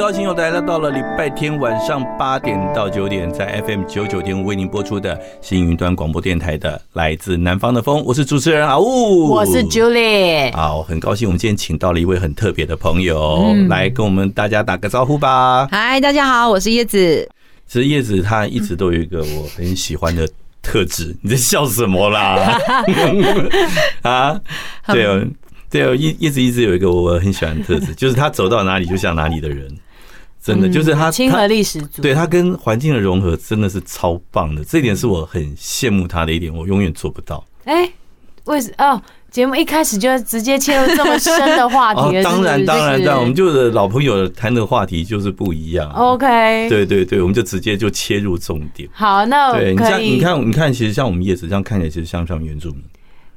高兴又来到了礼拜天晚上八点到九点，在 FM 九九点五为您播出的新云端广播电台的《来自南方的风》，我是主持人阿雾，我是 Julie。好，很高兴我们今天请到了一位很特别的朋友，嗯、来跟我们大家打个招呼吧。嗨，大家好，我是叶子。其实叶子她一直都有一个我很喜欢的特质，你在笑什么啦？啊，对哦。对哦，叶叶子一直有一个我很喜欢的特质，就是他走到哪里就像哪里的人，真的就是它亲和力十足。对，它跟环境的融合真的是超棒的，这一点是我很羡慕它的一点，我永远做不到。哎，为什哦？节目一开始就直接切入这么深的话题？哦，当然当然当然，我们就是老朋友谈的话题就是不一样。OK，对对对，我们就直接就切入重点。好，那对你像你看你看，其实像我们叶子这样看起来，其实像不像原住民？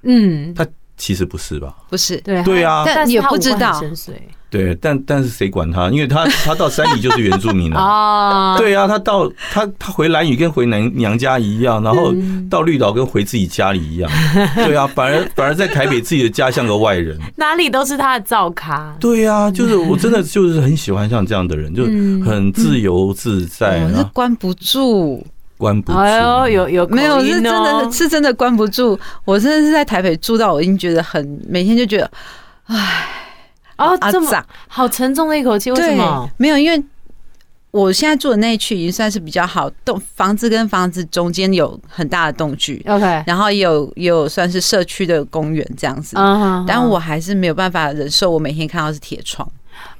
嗯，他。其实不是吧？不是，对对啊，但也不知道。对，但但是谁管他？因为他他到山里就是原住民了啊。对啊，他到他他回兰屿跟回娘娘家一样，然后到绿岛跟回自己家里一样。对啊，反而反而在台北自己的家像个外人，哪里都是他的灶咖。对啊，就是我真的就是很喜欢像这样的人，就很自由自在，是关不住。关不住，哎呦，有有没有？是真的是真的关不住。我真的是在台北住到，我已经觉得很每天就觉得，唉，哦，这么好沉重的一口气，为什么？没有，因为我现在住的那一区已经算是比较好，栋房子跟房子中间有很大的动距，OK，然后也有也有算是社区的公园这样子，但我还是没有办法忍受我每天看到是铁窗。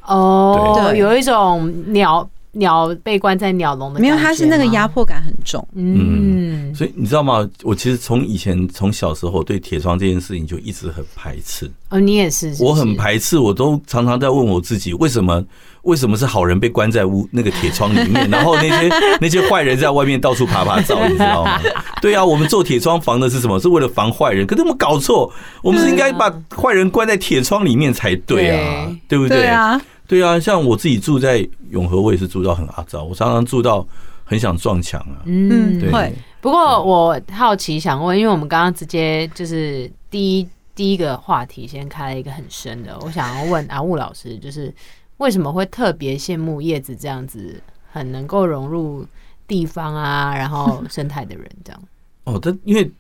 哦，对，有一种鸟。鸟被关在鸟笼的，没有，它是那个压迫感很重。嗯，所以你知道吗？我其实从以前从小时候对铁窗这件事情就一直很排斥。哦，你也是，我很排斥，我都常常在问我自己，为什么为什么是好人被关在屋那个铁窗里面，然后那些那些坏人在外面到处爬爬走，你知道吗？对啊，我们做铁窗防的是什么？是为了防坏人。可是我们搞错，我们是应该把坏人关在铁窗里面才对啊，对不对？对啊。对啊，像我自己住在永和，我也是住到很阿糟，我常常住到很想撞墙啊。嗯，对。会。不过我好奇想问，因为我们刚刚直接就是第一第一个话题先开了一个很深的，我想要问阿雾老师，就是为什么会特别羡慕叶子这样子很能够融入地方啊，然后生态的人这样？哦，这因为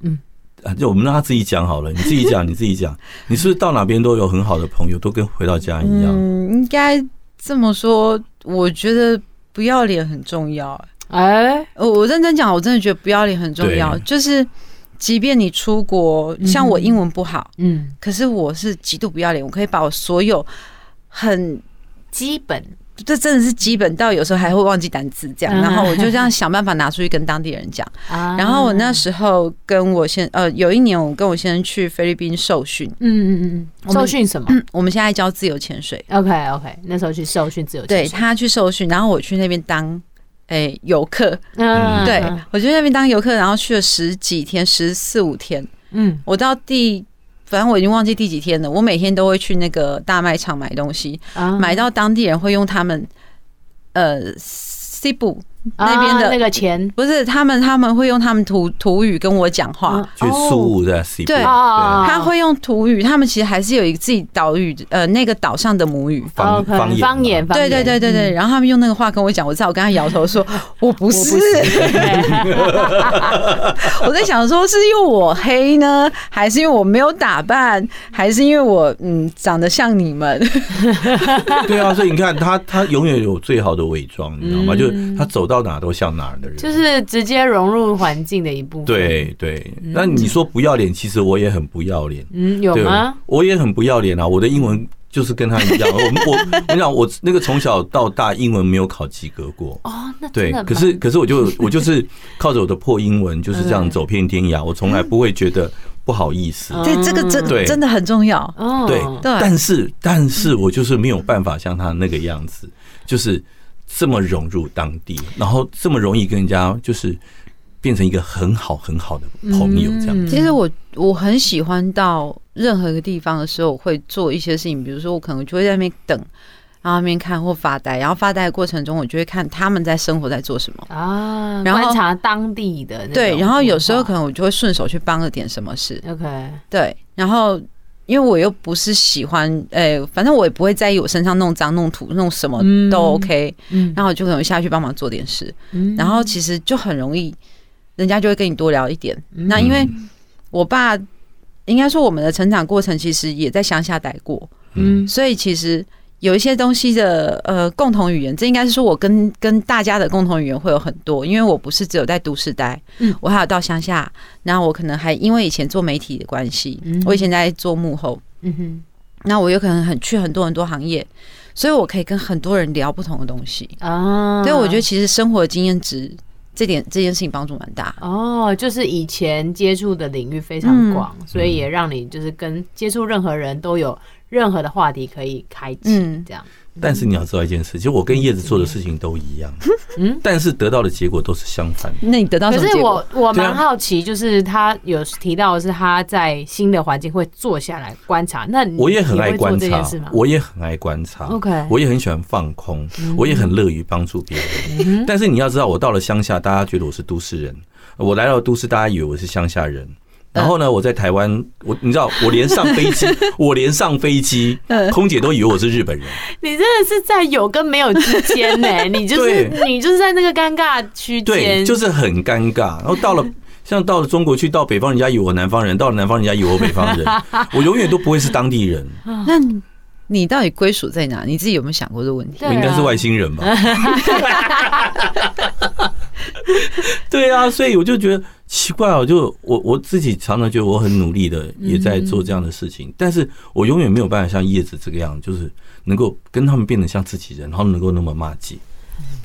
嗯。啊，就我们让他自己讲好了。你自己讲，你自己讲。你是不是到哪边都有很好的朋友，都跟回到家一样？嗯，应该这么说。我觉得不要脸很重要。哎，我我认真讲，我真的觉得不要脸很重要。就是，即便你出国，像我英文不好，嗯，可是我是极度不要脸，我可以把我所有很基本。这真的是基本到有时候还会忘记单词这样，然后我就这样想办法拿出去跟当地人讲。然后我那时候跟我先呃，有一年我跟我先生去菲律宾受训。嗯嗯嗯，受训什么？我们现在教自由潜水。OK OK，那时候去受训自由潜水。对，他去受训，然后我去那边当诶游客。嗯，对，我去那边当游客，然后去了十几天，十四五天。嗯，我到第。反正我已经忘记第几天了。我每天都会去那个大卖场买东西，买到当地人会用他们呃 Cebu 那边的那个钱不是他们，他们会用他们土土语跟我讲话，去宿务在对，他会用土语，他们其实还是有一个自己岛屿，呃，那个岛上的母语方方言，方言，对对对对对。然后他们用那个话跟我讲，我知道，我跟他摇头说，我不是。我在想说，是因为我黑呢，还是因为我没有打扮，还是因为我嗯长得像你们？对啊，所以你看他，他永远有最好的伪装，你知道吗？就是他走。到哪都像哪儿的人，就是直接融入环境的一部分。对对，那你说不要脸，其实我也很不要脸。嗯，有吗？我也很不要脸啊！我的英文就是跟他一样。我我我讲，我那个从小到大英文没有考及格过。哦，那对，可是可是我就 我就是靠着我的破英文就是这样走遍天涯，我从来不会觉得不好意思。对，这个真真的很重要。对对，但是但是我就是没有办法像他那个样子，就是。这么融入当地，然后这么容易跟人家就是变成一个很好很好的朋友，这样子。其实我我很喜欢到任何一个地方的时候，我会做一些事情，比如说我可能就会在那边等，然后那边看或发呆，然后发呆的过程中，我就会看他们在生活在做什么啊，然后观察当地的对，然后有时候可能我就会顺手去帮了点什么事。OK，对，然后。因为我又不是喜欢，诶、欸，反正我也不会在意我身上弄脏、弄土、弄什么都 OK，嗯，然后我就可能下去帮忙做点事，嗯，然后其实就很容易，人家就会跟你多聊一点。那因为我爸，应该说我们的成长过程其实也在乡下待过，嗯，所以其实。有一些东西的呃共同语言，这应该是说我跟跟大家的共同语言会有很多，因为我不是只有在都市待，嗯，我还有到乡下，然后我可能还因为以前做媒体的关系，嗯，我以前在做幕后，嗯哼，那我有可能很去很多很多行业，所以我可以跟很多人聊不同的东西。啊，所以我觉得其实生活的经验值这点这件事情帮助蛮大。哦，就是以前接触的领域非常广，所以也让你就是跟接触任何人都有。任何的话题可以开启，这样。但是你要知道一件事，其实我跟叶子做的事情都一样，嗯，但是得到的结果都是相反。那你得到什么结果？可是我我蛮好奇，就是他有提到的是他在新的环境会坐下来观察。那我也很爱观察，我也很爱观察。OK，我也很喜欢放空，我也很乐于帮助别人。但是你要知道，我到了乡下，大家觉得我是都市人；我来到都市，大家以为我是乡下人。然后呢，我在台湾，我你知道，我连上飞机，我连上飞机，空姐都以为我是日本人。你真的是在有跟没有之间呢？你就是你就是在那个尴尬区间，对，就是很尴尬。然后到了 像到了中国去，到北方人家以为我南方人，到了南方人家以为我北方人，我永远都不会是当地人。那你到底归属在哪？你自己有没有想过这个问题？我应该是外星人吧？对啊，所以我就觉得。奇怪哦，就我我自己常常觉得我很努力的也在做这样的事情，但是我永远没有办法像叶子这个样，就是能够跟他们变得像自己人，然后能够那么骂街。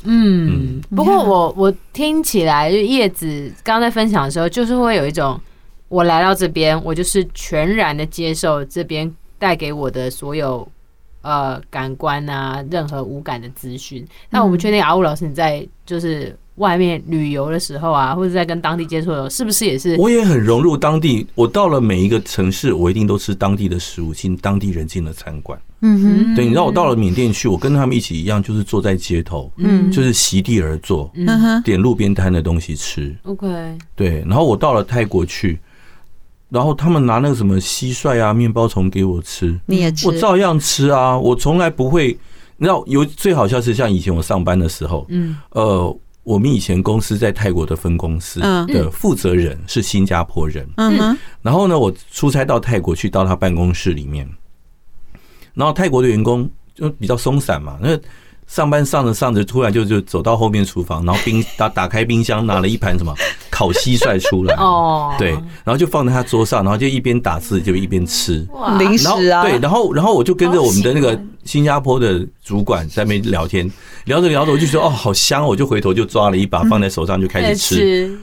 嗯，不过我我听起来，就叶子刚刚在分享的时候，就是会有一种我来到这边，我就是全然的接受这边带给我的所有呃感官啊，任何无感的资讯。那我们确定阿雾老师你在就是。外面旅游的时候啊，或者在跟当地接触的时候，是不是也是？我也很融入当地。我到了每一个城市，我一定都吃当地的食物，进当地人进了餐馆。嗯哼，对，你知道我到了缅甸去，我跟他们一起一样，就是坐在街头，嗯，就是席地而坐，嗯哼，点路边摊的东西吃。OK，对。然后我到了泰国去，然后他们拿那个什么蟋蟀啊、面包虫给我吃，你也吃，我照样吃啊。我从来不会，你知道，有最好笑是像以前我上班的时候，嗯，呃。我们以前公司在泰国的分公司的负责人是新加坡人，嗯，然后呢，我出差到泰国去，到他办公室里面，然后泰国的员工就比较松散嘛，那上班上着上着，突然就就走到后面厨房，然后冰打打开冰箱，拿了一盘什么烤蟋蟀出来，哦，对，然后就放在他桌上，然后就一边打字就一边吃零食啊，对，然后然后我就跟着我们的那个新加坡的主管在那边聊天。聊着聊着，我就说哦，好香！我就回头就抓了一把，放在手上就开始吃。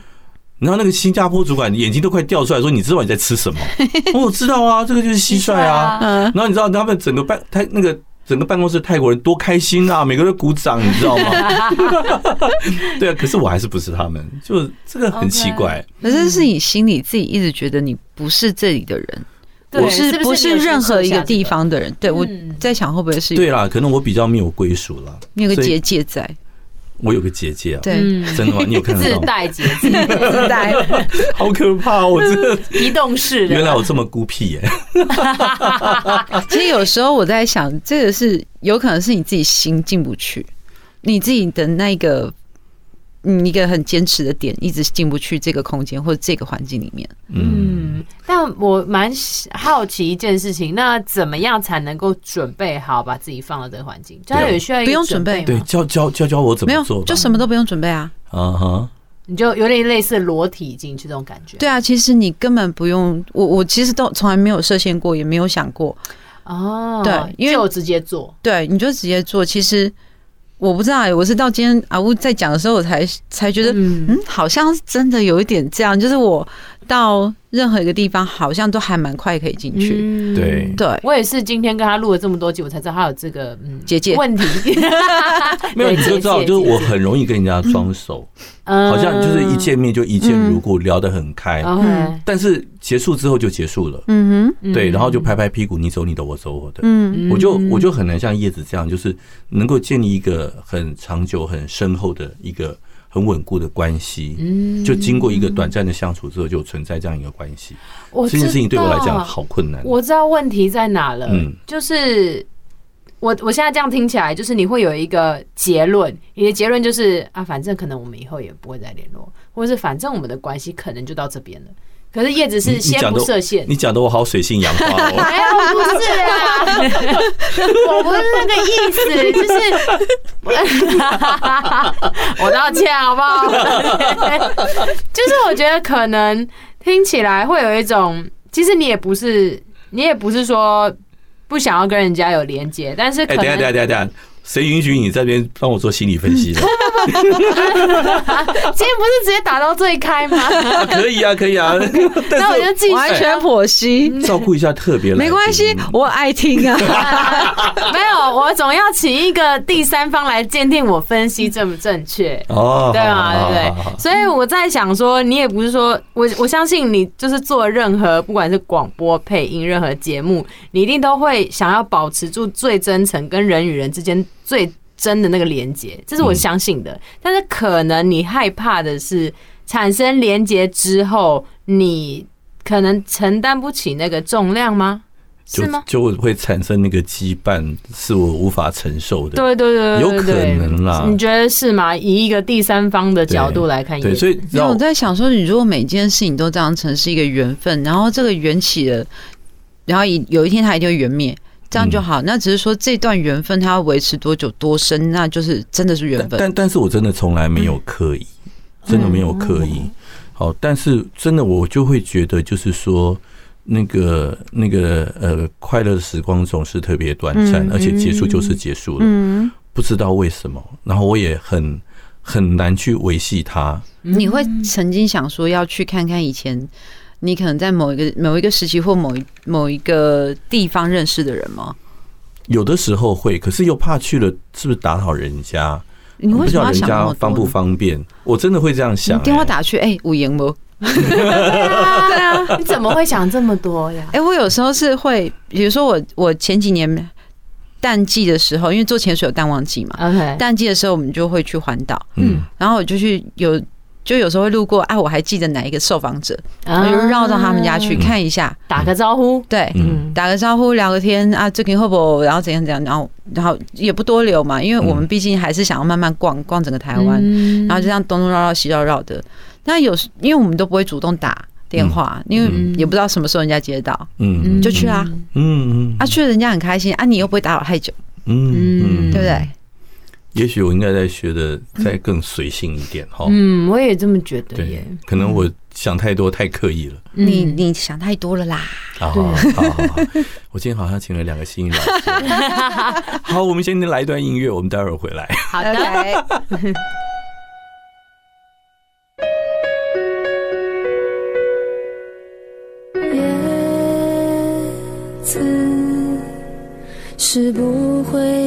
然后那个新加坡主管眼睛都快掉出来，说：“你知道你在吃什么？”我知道啊，这个就是蟋蟀啊。然后你知道他们整个办他那个整个办公室泰国人多开心啊，每个人鼓掌，你知道吗？对啊，可是我还是不是他们，就这个很奇怪。可是是你心里自己一直觉得你不是这里的人。我是不是任何一个地方的人？对，我在想会不会是？对啦，可能我比较没有归属了，没有个结界在。我有个姐姐啊，对，真的吗？你有看到？自带姐姐，自带，好可怕！我真的 移动式的，原来我这么孤僻耶。其实有时候我在想，这个是有可能是你自己心进不去，你自己的那个。你一个很坚持的点，一直进不去这个空间或者这个环境里面。嗯，但我蛮好奇一件事情，那怎么样才能够准备好把自己放到这个环境？就有需要一个不用准备，对，教教教教我怎么做，就什么都不用准备啊。啊哈，你就有点类似裸体进去这种感觉。对啊，其实你根本不用，我我其实都从来没有设限过，也没有想过。哦，对，因为就直接做，对，你就直接做，其实。我不知道哎，我是到今天阿乌在讲的时候，我才才觉得，嗯，好像真的有一点这样，就是我到任何一个地方，好像都还蛮快可以进去。嗯、对，对我也是今天跟他录了这么多集，我才知道他有这个嗯结界问题。没有，你就知道，就是我很容易跟人家装熟。好像就是一见面就一见如故，聊得很开。但是结束之后就结束了。嗯哼，对，然后就拍拍屁股，你走你的，我走我的。嗯，我就我就很难像叶子这样，就是能够建立一个很长久、很深厚的一个很稳固的关系。嗯，就经过一个短暂的相处之后，就存在这样一个关系。我这件事情对我来讲好困难。我知道问题在哪了。嗯，就是。我我现在这样听起来，就是你会有一个结论，你的结论就是啊，反正可能我们以后也不会再联络，或者是反正我们的关系可能就到这边了。可是叶子是先不设限，你讲的我好水性杨花哦。没有，不是啊，我不是那个意思，就是 我道歉好不好？就是我觉得可能听起来会有一种，其实你也不是，你也不是说。不想要跟人家有连接，但是可能……哎，等下，等下，等下，谁允许你这边帮我做心理分析的？今天不是直接打到最开吗？啊、可以啊，可以啊。那我就继续完全剖析，照顾一下特别。没关系，我爱听啊。没有，我总要请一个第三方来鉴定我分析正不正确哦，对吗？对不对？所以我在想说，你也不是说我我相信你，就是做任何不管是广播配音任何节目，你一定都会想要保持住最真诚跟人与人之间最。真的那个连接，这是我相信的。但是可能你害怕的是产生连接之后，你可能承担不起那个重量吗？是吗？就会产生那个羁绊，是我无法承受的。对对对，有可能啦。你觉得是吗？以一个第三方的角度来看，对，所以那我在想说，你如果每件事情都当成是一个缘分，然后这个缘起了，然后有一天它一定会缘灭。这样就好，那只是说这段缘分它要维持多久多深，那就是真的是缘分。但但，但是我真的从来没有刻意，真的没有刻意。好，但是真的我就会觉得，就是说那个那个呃，快乐的时光总是特别短暂，而且结束就是结束了，嗯不知道为什么。然后我也很很难去维系它。你会曾经想说要去看看以前。你可能在某一个某一个时期或某一某一个地方认识的人吗？有的时候会，可是又怕去了，是不是打扰人家？你为什么要想人家？方不方便？我真的会这样想、欸。电话打去，哎、欸，五言不？对啊，你怎么会想这么多呀？哎、欸，我有时候是会，比如说我我前几年淡季的时候，因为做潜水有淡旺季嘛，OK，淡季的时候我们就会去环岛，嗯，然后我就去有。就有时候会路过，啊，我还记得哪一个受访者，我就绕到他们家去看一下，打个招呼，对，打个招呼，聊个天啊，最近会不会，然后怎样怎样，然后然后也不多留嘛，因为我们毕竟还是想要慢慢逛逛整个台湾，然后就这样东东绕绕西绕绕的。那有时因为我们都不会主动打电话，因为也不知道什么时候人家接到，嗯，就去啊，嗯。嗯，啊去了人家很开心啊，你又不会打扰太久，嗯，对不对？也许我应该在学的再更随性一点哈。嗯，我也这么觉得耶。可能我想太多，太刻意了。你你想太多了啦。好好好好，我今天好像请了两个新人。好，我们先来一段音乐，我们待会儿回来。好的。是不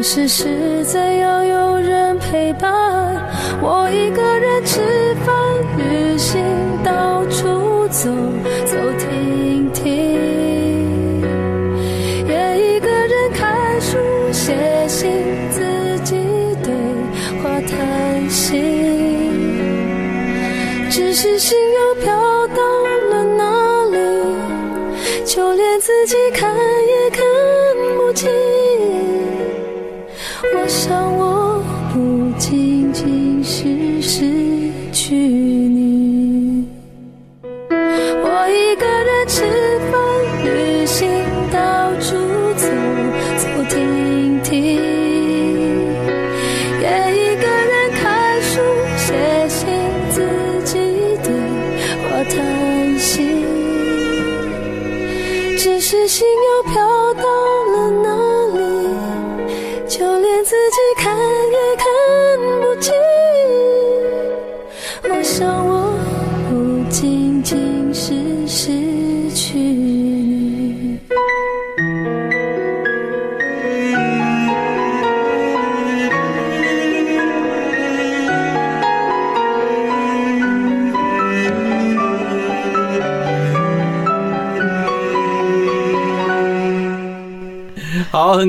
当时是怎样有人陪伴，我一个人吃饭、旅行、到处走走停停，也一个人看书、写信，自己对话谈心。只是心又飘是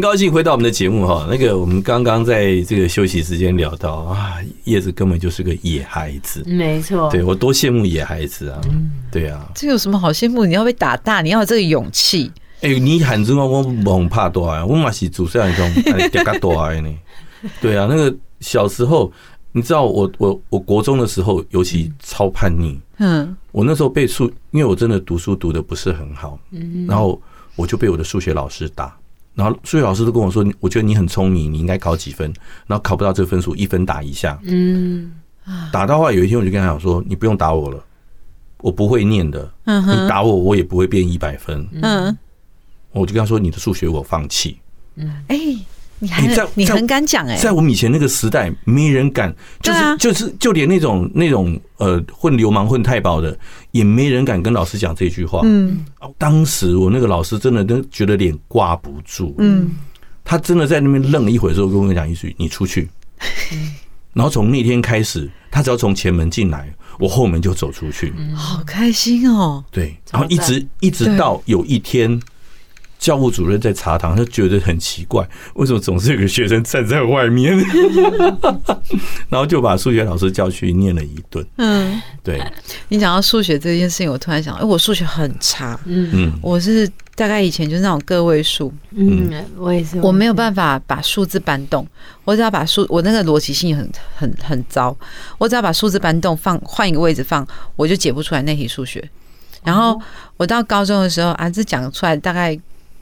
很高兴回到我们的节目哈。那个，我们刚刚在这个休息时间聊到啊，叶子根本就是个野孩子，没错。对，我多羡慕野孩子啊！对啊，这有什么好羡慕？你要被打大，你要有这个勇气。哎，你喊着我，我猛怕多啊！我嘛是祖上那种嗲嘎多啊呢。对啊，那个小时候，你知道我我我国中的时候，尤其超叛逆。嗯，我那时候被数，因为我真的读书读的不是很好，嗯，然后我就被我的数学老师打。然后数学老师都跟我说：“我觉得你很聪明，你应该考几分。然后考不到这个分数，一分打一下。嗯，打到话有一天我就跟他讲说：你不用打我了，我不会念的。嗯，你打我，我也不会变一百分。嗯，我就跟他说：你的数学我放弃。嗯，哎。”你还在你很敢讲哎，在我们以前那个时代，没人敢，就是就是就连那种那种呃混流氓混太保的，也没人敢跟老师讲这句话。嗯，当时我那个老师真的都觉得脸挂不住。嗯，他真的在那边愣了一会儿之后，跟我讲一句：“你出去。”然后从那天开始，他只要从前门进来，我后门就走出去。好开心哦！对，然后一直一直到有一天。教务主任在茶堂，他觉得很奇怪，为什么总是有个学生站在外面？然后就把数学老师叫去念了一顿。嗯，对。你讲到数学这件事情，我突然想，哎，我数学很差。嗯嗯，我是大概以前就是那种个位数。嗯，我也是。我没有办法把数字搬动，我只要把数，我那个逻辑性很很很糟。我只要把数字搬动，放换一个位置放，我就解不出来那题数学。然后我到高中的时候啊，这讲出来大概。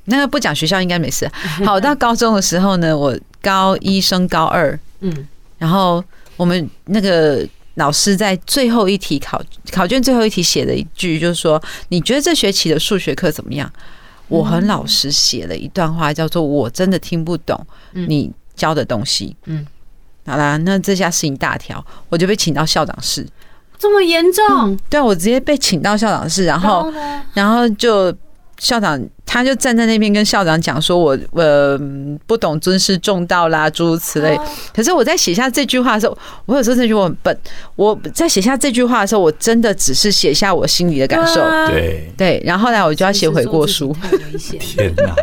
那个不讲学校应该没事。好，到高中的时候呢，我高一升高二，嗯，然后我们那个老师在最后一题考考卷最后一题写了一句，就是说你觉得这学期的数学课怎么样？我很老实写了一段话，叫做我真的听不懂你教的东西。嗯，好啦，那这下事情大条，我就被请到校长室。这么严重？对啊，我直接被请到校长室，然后然后就。校长他就站在那边跟校长讲说：“我呃不懂尊师重道啦，诸如此类。”可是我在写下这句话的时候，我有时候这句话很笨。我在写下这句话的时候，我真的只是写下我心里的感受。对对，然后后来我就要写悔过书。天哪！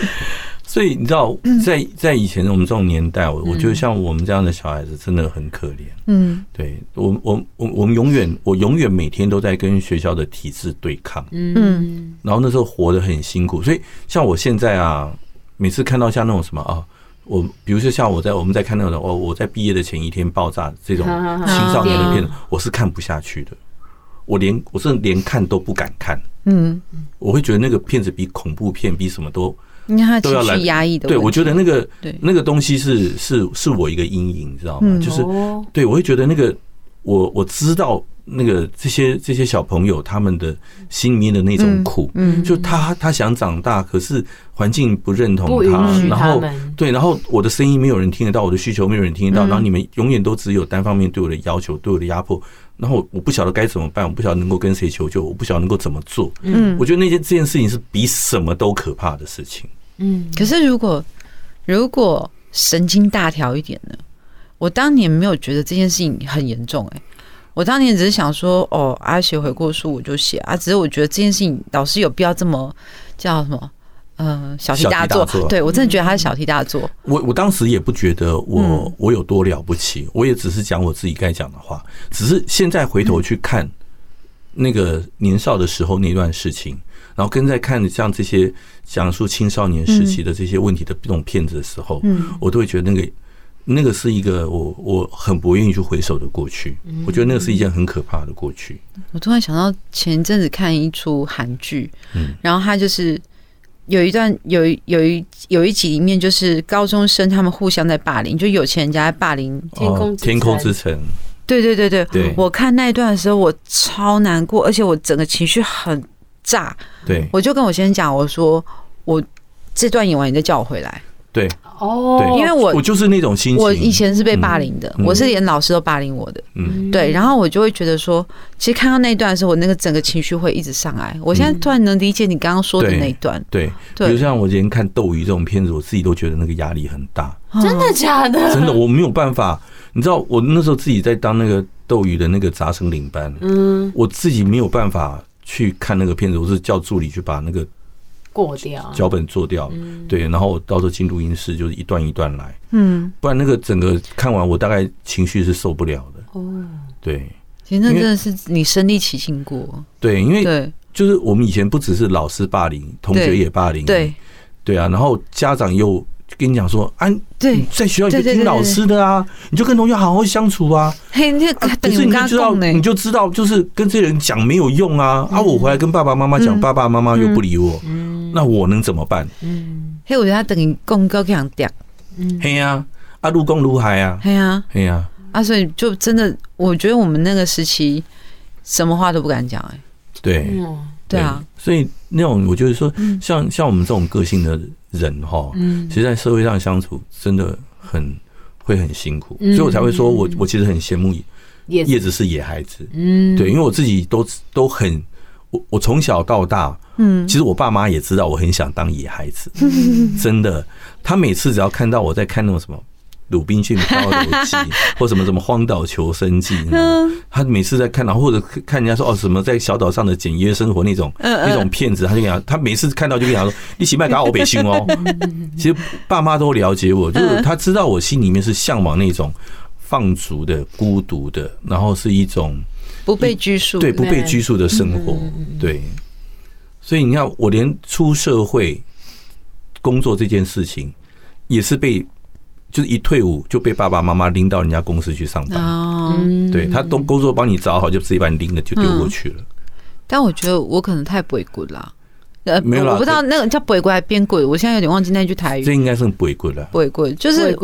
所以你知道，在在以前我们这种年代，我我觉得像我们这样的小孩子真的很可怜。嗯，对我我我我们永远我永远每天都在跟学校的体制对抗。嗯，然后那时候活得很辛苦，所以像我现在啊，每次看到像那种什么啊，我比如说像我在我们在看那种哦，我在毕业的前一天爆炸这种青少年的片子，我是看不下去的。我连我是连看都不敢看。嗯，我会觉得那个片子比恐怖片比什么都都要来压抑的。对，我觉得那个那个东西是是是我一个阴影，你知道吗？就是对我会觉得那个我我知道。那个这些这些小朋友他们的心里面的那种苦，嗯，就他他想长大，可是环境不认同他，然后对，然后我的声音没有人听得到，我的需求没有人听得到，然后你们永远都只有单方面对我的要求，对我的压迫，然后我不晓得该怎么办，我不晓得能够跟谁求救，我不晓得能够怎么做，嗯，我觉得那件这件事情是比什么都可怕的事情，嗯，可是如果如果神经大条一点呢？我当年没有觉得这件事情很严重，哎。我当年只是想说，哦，啊写悔过书我就写。啊，只是我觉得这件事情老师有必要这么叫什么，呃，小题大做。对，我真的觉得他是小题大做。我我当时也不觉得我我有多了不起，我也只是讲我自己该讲的话。只是现在回头去看那个年少的时候那段事情，然后跟在看像这些讲述青少年时期的这些问题的这种片子的时候，嗯，我都会觉得那个。那个是一个我我很不愿意去回首的过去，我觉得那个是一件很可怕的过去。我突然想到前一阵子看一出韩剧，嗯，然后他就是有一段有有一有一集里面就是高中生他们互相在霸凌，就有钱人家在霸凌天空天空之城。对对对对，对我看那一段的时候我超难过，而且我整个情绪很炸。对，我就跟我先生讲，我说我这段演完你再叫我回来。对。哦，对，因为我我就是那种心情，我以前是被霸凌的，我是连老师都霸凌我的，嗯，对，然后我就会觉得说，其实看到那一段的时候，我那个整个情绪会一直上来。我现在突然能理解你刚刚说的那一段，对，比如像我今天看《斗鱼》这种片子，我自己都觉得那个压力很大，真的假的？真的，我没有办法，你知道，我那时候自己在当那个斗鱼的那个杂声领班，嗯，我自己没有办法去看那个片子，我是叫助理去把那个。过掉。脚本做掉，对，然后我到时候进录音室就是一段一段来，嗯，不然那个整个看完我大概情绪是受不了的，哦，对，其实那真的是你身历其境过，对，因为就是我们以前不只是老师霸凌，同学也霸凌，对，对啊，然后家长又。跟你讲说，啊，对，在学校你就听老师的啊，你就跟同学好好相处啊。嘿，那可是你就知道，你就知道，就是跟这些人讲没有用啊。啊，我回来跟爸爸妈妈讲，爸爸妈妈又不理我，那我能怎么办？嗯，嘿，我觉得他等于功高这样掉。嗯，嘿呀，啊，如公如海啊，嘿呀，嘿呀，啊，所以就真的，我觉得我们那个时期什么话都不敢讲，哎，对，对啊，所以那种我觉得说，像像我们这种个性的。人哈，其实，在社会上相处真的很会很辛苦，所以我才会说我我其实很羡慕叶子是野孩子，嗯，对，因为我自己都都很我我从小到大，嗯，其实我爸妈也知道我很想当野孩子，真的，他每次只要看到我在看那种什么。《鲁滨逊漂流记》或什么什么《荒岛求生记》，他每次在看到或者看人家说哦什么在小岛上的简约生活那种那种片子，他就跟他他每次看到就跟他说：“你起码搞我北京哦。”其实爸妈都了解我，就是他知道我心里面是向往那种放逐的、孤独的，然后是一种不被拘束，对不被拘束的生活。对，所以你看，我连出社会工作这件事情也是被。就是一退伍就被爸爸妈妈拎到人家公司去上班，哦，对他都工作帮你找好，就自己把你拎了就丢过去了。但我觉得我可能太背骨了，呃，没有，我不知道那个叫鬼鬼还是边鬼，我现在有点忘记那句台语。这应该是鬼鬼了，鬼鬼就是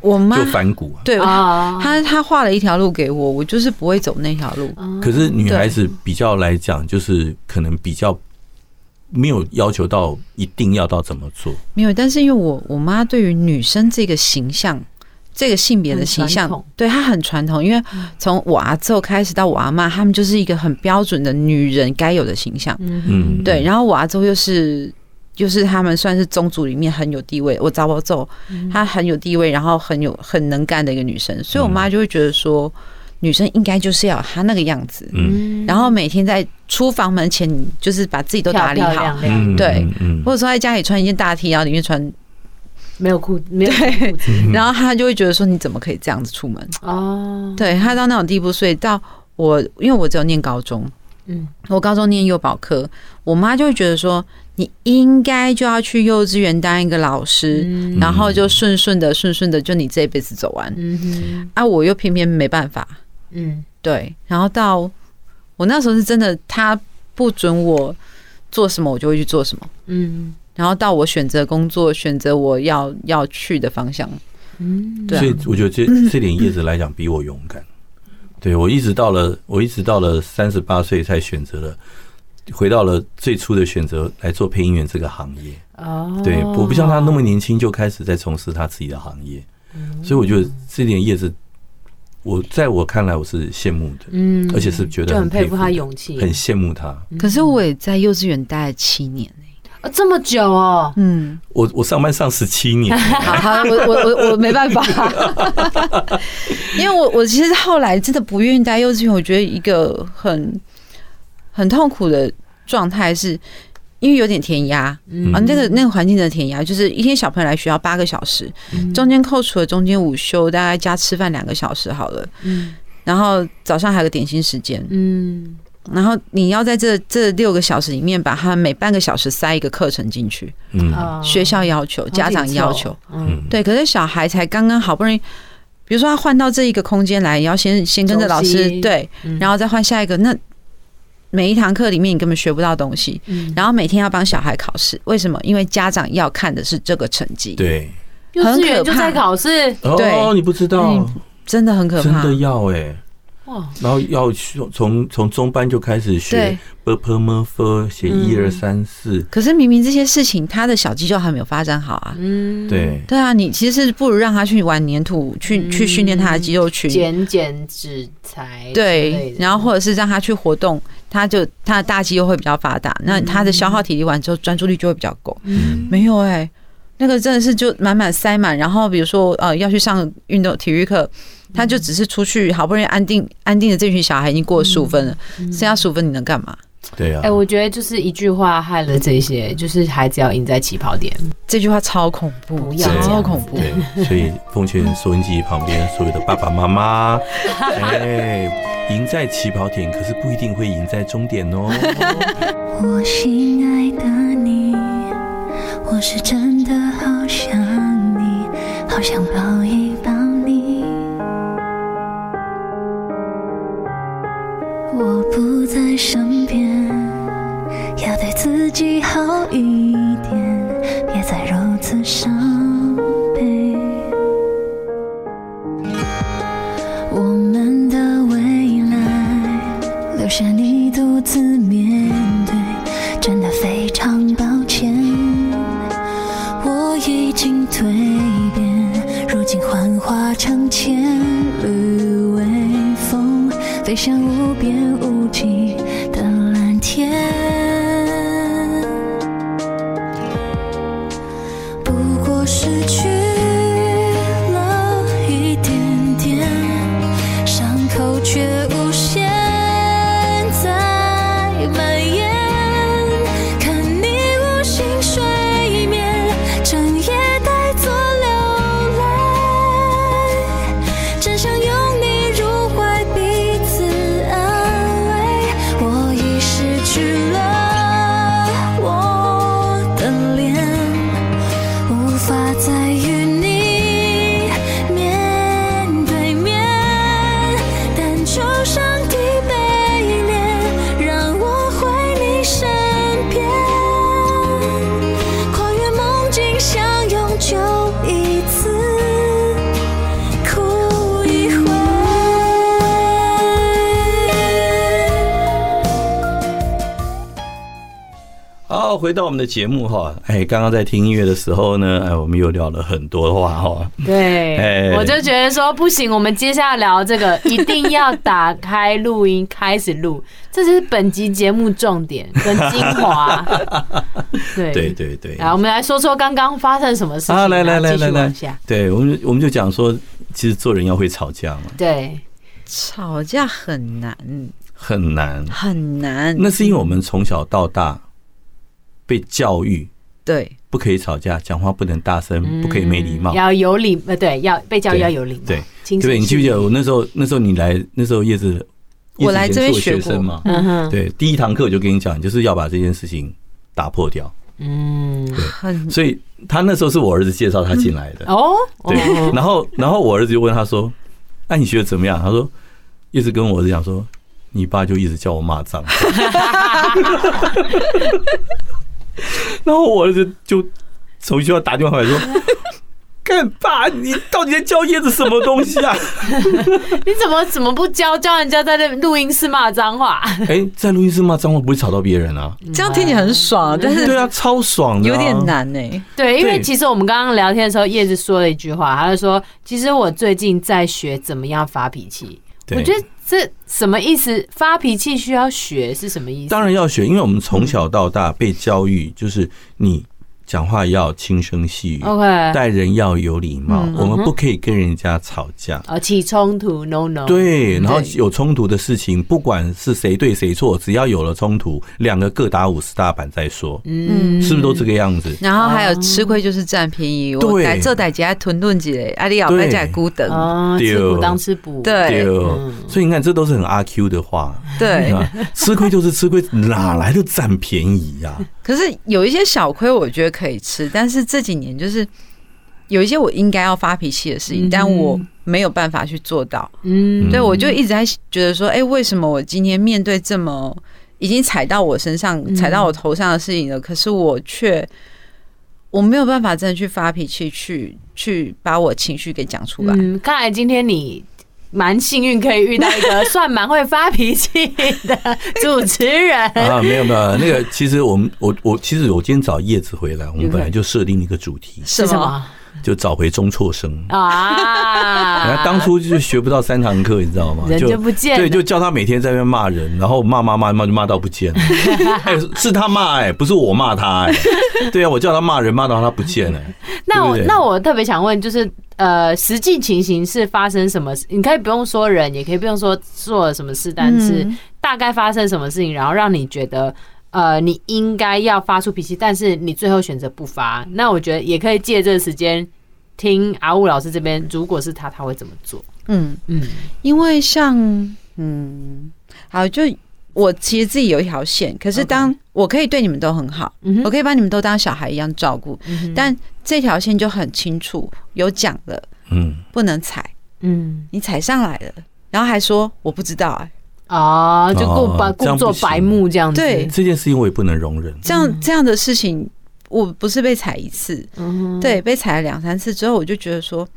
我妈就反骨，对啊，他他画了一条路给我，我就是不会走那条路。可是女孩子比较来讲，就是可能比较。没有要求到一定要到怎么做，没有。但是因为我我妈对于女生这个形象，这个性别的形象，对她很传统。因为从我阿祖开始到我阿妈，他们就是一个很标准的女人该有的形象。嗯，对。然后我阿祖又是，就是他们算是宗族里面很有地位。我找我祖，她很有地位，然后很有很能干的一个女生，所以我妈就会觉得说。女生应该就是要她那个样子，嗯，然后每天在出房门前，就是把自己都打理好，漂漂亮亮，对，或者说在家里穿一件大 T，然后里面穿没有裤，没有裤子，然后她就会觉得说，你怎么可以这样子出门？哦，对，她到那种地步，所以到我，因为我只有念高中，嗯，我高中念幼保科，我妈就会觉得说，你应该就要去幼稚园当一个老师，嗯、然后就顺顺的、顺顺的，就你这一辈子走完。嗯啊，我又偏偏没办法。嗯，对。然后到我那时候是真的，他不准我做什么，我就会去做什么。嗯。然后到我选择工作，选择我要要去的方向。嗯，对、啊。所以我觉得这这点叶子来讲比我勇敢。对，我一直到了，我一直到了三十八岁才选择了。回到了最初的选择来做配音员这个行业哦，对，我不像他那么年轻就开始在从事他自己的行业，所以我觉得这点也是我在我看来我是羡慕的，嗯，而且是觉得很佩服他勇气，很羡慕他。可是我也在幼稚园待了七年。啊，这么久哦，嗯，我我上班上十七年，好，我我我我没办法，因为我我其实后来真的不愿意待幼稚园，我觉得一个很。很痛苦的状态，是因为有点填鸭啊，那个那个环境的填鸭，就是一天小朋友来学校八个小时，中间扣除了中间午休，大概加吃饭两个小时好了，嗯。然后早上还有个点心时间，嗯，然后你要在这这六个小时里面，把他每半个小时塞一个课程进去，嗯，学校要求，家长要求，嗯，对，可是小孩才刚刚好不容易，比如说他换到这一个空间来，要先先跟着老师对，然后再换下一个那。每一堂课里面你根本学不到东西，然后每天要帮小孩考试，为什么？因为家长要看的是这个成绩。对，很可怕，就在考试。哦，你不知道，真的很可怕，真的要哎。哇！然后要从从中班就开始学 b p m f 写一二三四。可是明明这些事情，他的小肌肉还没有发展好啊。嗯，对对啊，你其实是不如让他去玩粘土，去去训练他的肌肉群，剪剪纸材。对，然后或者是让他去活动，他就他的大肌肉会比较发达。那他的消耗体力完之后，专注力就会比较够。嗯，没有哎，那个真的是就满满塞满。然后比如说呃要去上运动体育课。他就只是出去，好不容易安定安定的这群小孩已经过了十五分了，剩下十五分你能干嘛？对啊。哎，我觉得就是一句话害了这些，就是孩子要赢在起跑点。这句话超恐怖，超恐怖。对，所以奉劝收音机旁边所有的爸爸妈妈，哎，赢在起跑点，可是不一定会赢在终点哦。我心爱的你，我是真的好想你，好想抱一抱你。我不在身边，要对自己好一点，别再如此伤悲。我们的未来，留下你独自面成千缕微风，飞向无边无际的蓝天。回到我们的节目哈，哎，刚刚在听音乐的时候呢，哎，我们又聊了很多话哈。对，哎，我就觉得说不行，我们接下来聊这个，一定要打开录音开始录，这是本集节目重点跟精华。对对对对，来，我们来说说刚刚发生什么事情。来来来来来，对我们我们就讲说，其实做人要会吵架嘛。对，吵架很难，很难，很难。那是因为我们从小到大。被教育对，不可以吵架，讲话不能大声，不可以没礼貌，要有礼呃，对，要被教育要有礼貌，对，对不对？你记不记得我那时候那时候你来那时候叶子，我来这边学生嘛，嗯哼，对，第一堂课我就跟你讲，就是要把这件事情打破掉，嗯，对，所以他那时候是我儿子介绍他进来的。哦。对，然后然后我儿子就问他说：“那你学的怎么样？”他说：“一直跟我儿子讲说，你爸就一直叫我骂脏。” 然后我儿子就从学校打电话回来说。干爸，你到底在教叶子什么东西啊？你怎么怎么不教教人家在那录音室骂脏话？哎，在录音室骂脏话不会吵到别人啊？这样听起来很爽，但是对啊，超爽的，有点难呢。对，因为其实我们刚刚聊天的时候，叶子说了一句话，他就说：“其实我最近在学怎么样发脾气。”我觉得这什么意思？发脾气需要学是什么意思？当然要学，因为我们从小到大被教育就是你。讲话要轻声细语，OK，待人要有礼貌。我们不可以跟人家吵架，啊，起冲突，no no。对，然后有冲突的事情，不管是谁对谁错，只要有了冲突，两个各打五十大板再说，嗯，是不是都这个样子？然后还有吃亏就是占便宜，我在这代家屯论起来，阿里要在家孤等，吃补当吃补，对，所以你看，这都是很阿 Q 的话，对，吃亏就是吃亏，哪来的占便宜呀？可是有一些小亏，我觉得可以吃。但是这几年就是有一些我应该要发脾气的事情，但我没有办法去做到。嗯，对，我就一直在觉得说，哎，为什么我今天面对这么已经踩到我身上、踩到我头上的事情了，可是我却我没有办法真的去发脾气，去去把我情绪给讲出来。嗯，看来今天你。蛮幸运可以遇到一个 算蛮会发脾气的主持人啊！没有没有，那个其实我们我我其实我今天找叶子回来，我们本来就设定一个主题是什么？就找回中辍生啊！然后当初就是学不到三堂课，你知道吗？人就不见，对，就叫他每天在那边骂人，然后骂骂骂骂就骂到不见了。哎，是他骂哎，不是我骂他哎。对啊，我叫他骂人骂到他不见了。那我那我特别想问，就是。呃，实际情形是发生什么事？你可以不用说人，也可以不用说做了什么事，但是大概发生什么事情，然后让你觉得呃，你应该要发出脾气，但是你最后选择不发。那我觉得也可以借这个时间听阿雾老师这边，如果是他，他会怎么做？嗯嗯，因为像嗯，好就。我其实自己有一条线，可是当我可以对你们都很好，Okay. 我可以把你们都当小孩一样照顾，嗯、但这条线就很清楚，有讲了，嗯，不能踩，嗯，你踩上来了，然后还说我不知道、欸，哎，啊，就够白故作白目这样子，对，这件事情我也不能容忍，这样这样的事情，我不是被踩一次，嗯，对，被踩了两三次之后，我就觉得说。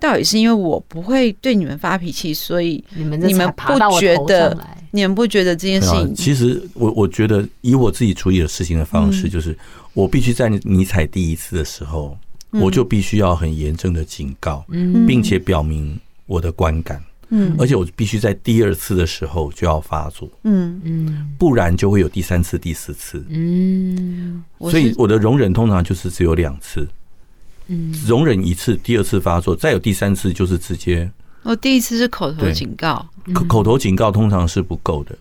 到底是因为我不会对你们发脾气，所以你们你们不觉得？你们不觉得这件事情？其实我我觉得以我自己处理的事情的方式，就是我必须在你踩第一次的时候，我就必须要很严正的警告，并且表明我的观感。嗯，而且我必须在第二次的时候就要发作。嗯嗯，不然就会有第三次、第四次。嗯，所以我的容忍通常就是只有两次。嗯，容忍一次，第二次发作，再有第三次就是直接。我第一次是口头警告，口口头警告通常是不够的。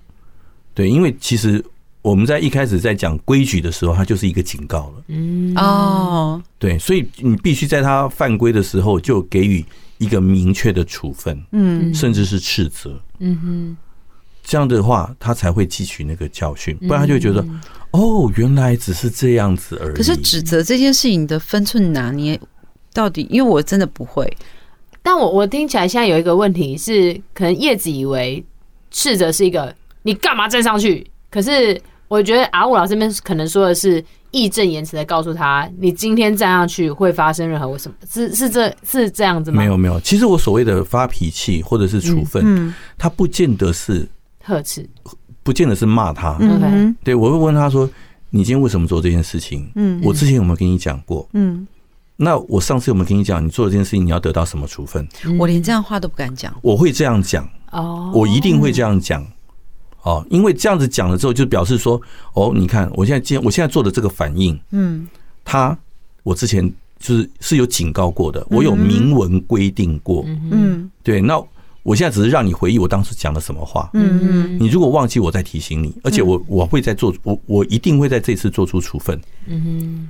对，因为其实我们在一开始在讲规矩的时候，它就是一个警告了。嗯哦，对，所以你必须在他犯规的时候就给予一个明确的处分，嗯，甚至是斥责。嗯哼，这样的话他才会汲取那个教训，不然他就会觉得。哦，原来只是这样子而已。可是指责这件事情的分寸拿捏到底，因为我真的不会。但我我听起来现在有一个问题是，可能叶子以为斥责是一个你干嘛站上去？可是我觉得阿武老师这边可能说的是义正言辞的告诉他，你今天站上去会发生任何为什么？是是这是这样子吗？没有没有，其实我所谓的发脾气或者是处分，嗯，他不见得是呵斥。不见得是骂他，嗯，对，我会问他说：“你今天为什么做这件事情？”嗯，我之前有没有跟你讲过？嗯，那我上次有没有跟你讲，你做这件事情你要得到什么处分？我连这样话都不敢讲。我会这样讲哦，我一定会这样讲哦，因为这样子讲了之后，就表示说：“哦，你看，我现在今天我现在做的这个反应，嗯，他我之前就是是有警告过的，我有明文规定过，嗯，对，那。”我现在只是让你回忆我当时讲了什么话。嗯嗯，你如果忘记，我再提醒你。而且我我会在做，我我一定会在这次做出处分。嗯哼，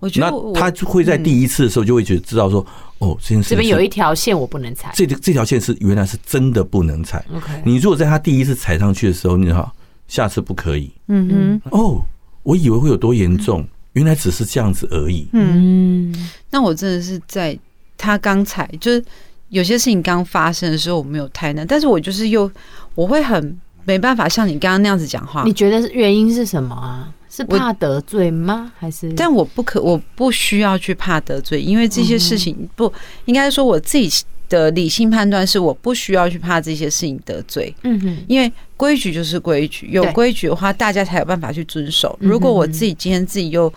我觉得那他就会在第一次的时候就会觉得知道说，哦，这件事这边有一条线我不能踩。这这条线是原来是真的不能踩。OK，你如果在他第一次踩上去的时候，你好，下次不可以。嗯哼，哦，我以为会有多严重。原来只是这样子而已。嗯，那我真的是在他刚才就是有些事情刚发生的时候，我没有太难，但是我就是又我会很没办法像你刚刚那样子讲话。你觉得原因是什么啊？是怕得罪吗？还是？但我不可，我不需要去怕得罪，因为这些事情不应该说我自己的理性判断是我不需要去怕这些事情得罪。嗯哼，因为规矩就是规矩，有规矩的话，大家才有办法去遵守。如果我自己今天自己又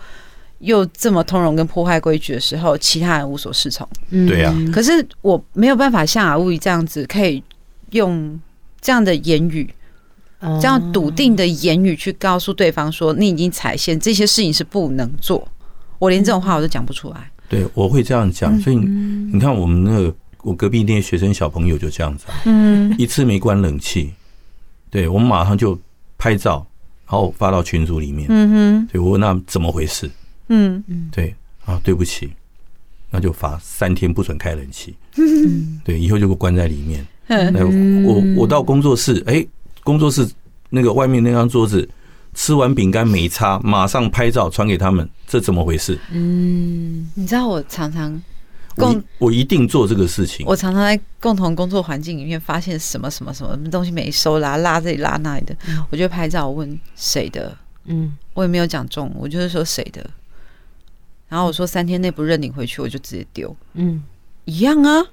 又这么通融跟破坏规矩的时候，其他人无所适从。对呀。可是我没有办法像阿乌这样子，可以用这样的言语。这样笃定的言语去告诉对方说，你已经踩线，这些事情是不能做。我连这种话我都讲不出来。对，我会这样讲。所以你看，我们那个我隔壁那些学生小朋友就这样子，嗯，一次没关冷气，对，我们马上就拍照，然后发到群组里面。嗯哼，对，我问那怎么回事？嗯嗯，对啊，对不起，那就罚三天不准开冷气。嗯，对，以后就给我关在里面。嗯，我我到工作室，哎。工作室那个外面那张桌子，吃完饼干没擦，马上拍照传给他们，这怎么回事？嗯，你知道我常常共我一定做这个事情。我常常在共同工作环境里面发现什么什么什么东西没收啦，拉这里拉那里的，我就拍照问谁的。嗯，我也没有讲中，我就是说谁的。然后我说三天内不认领回去，我就直接丢。嗯，一样啊，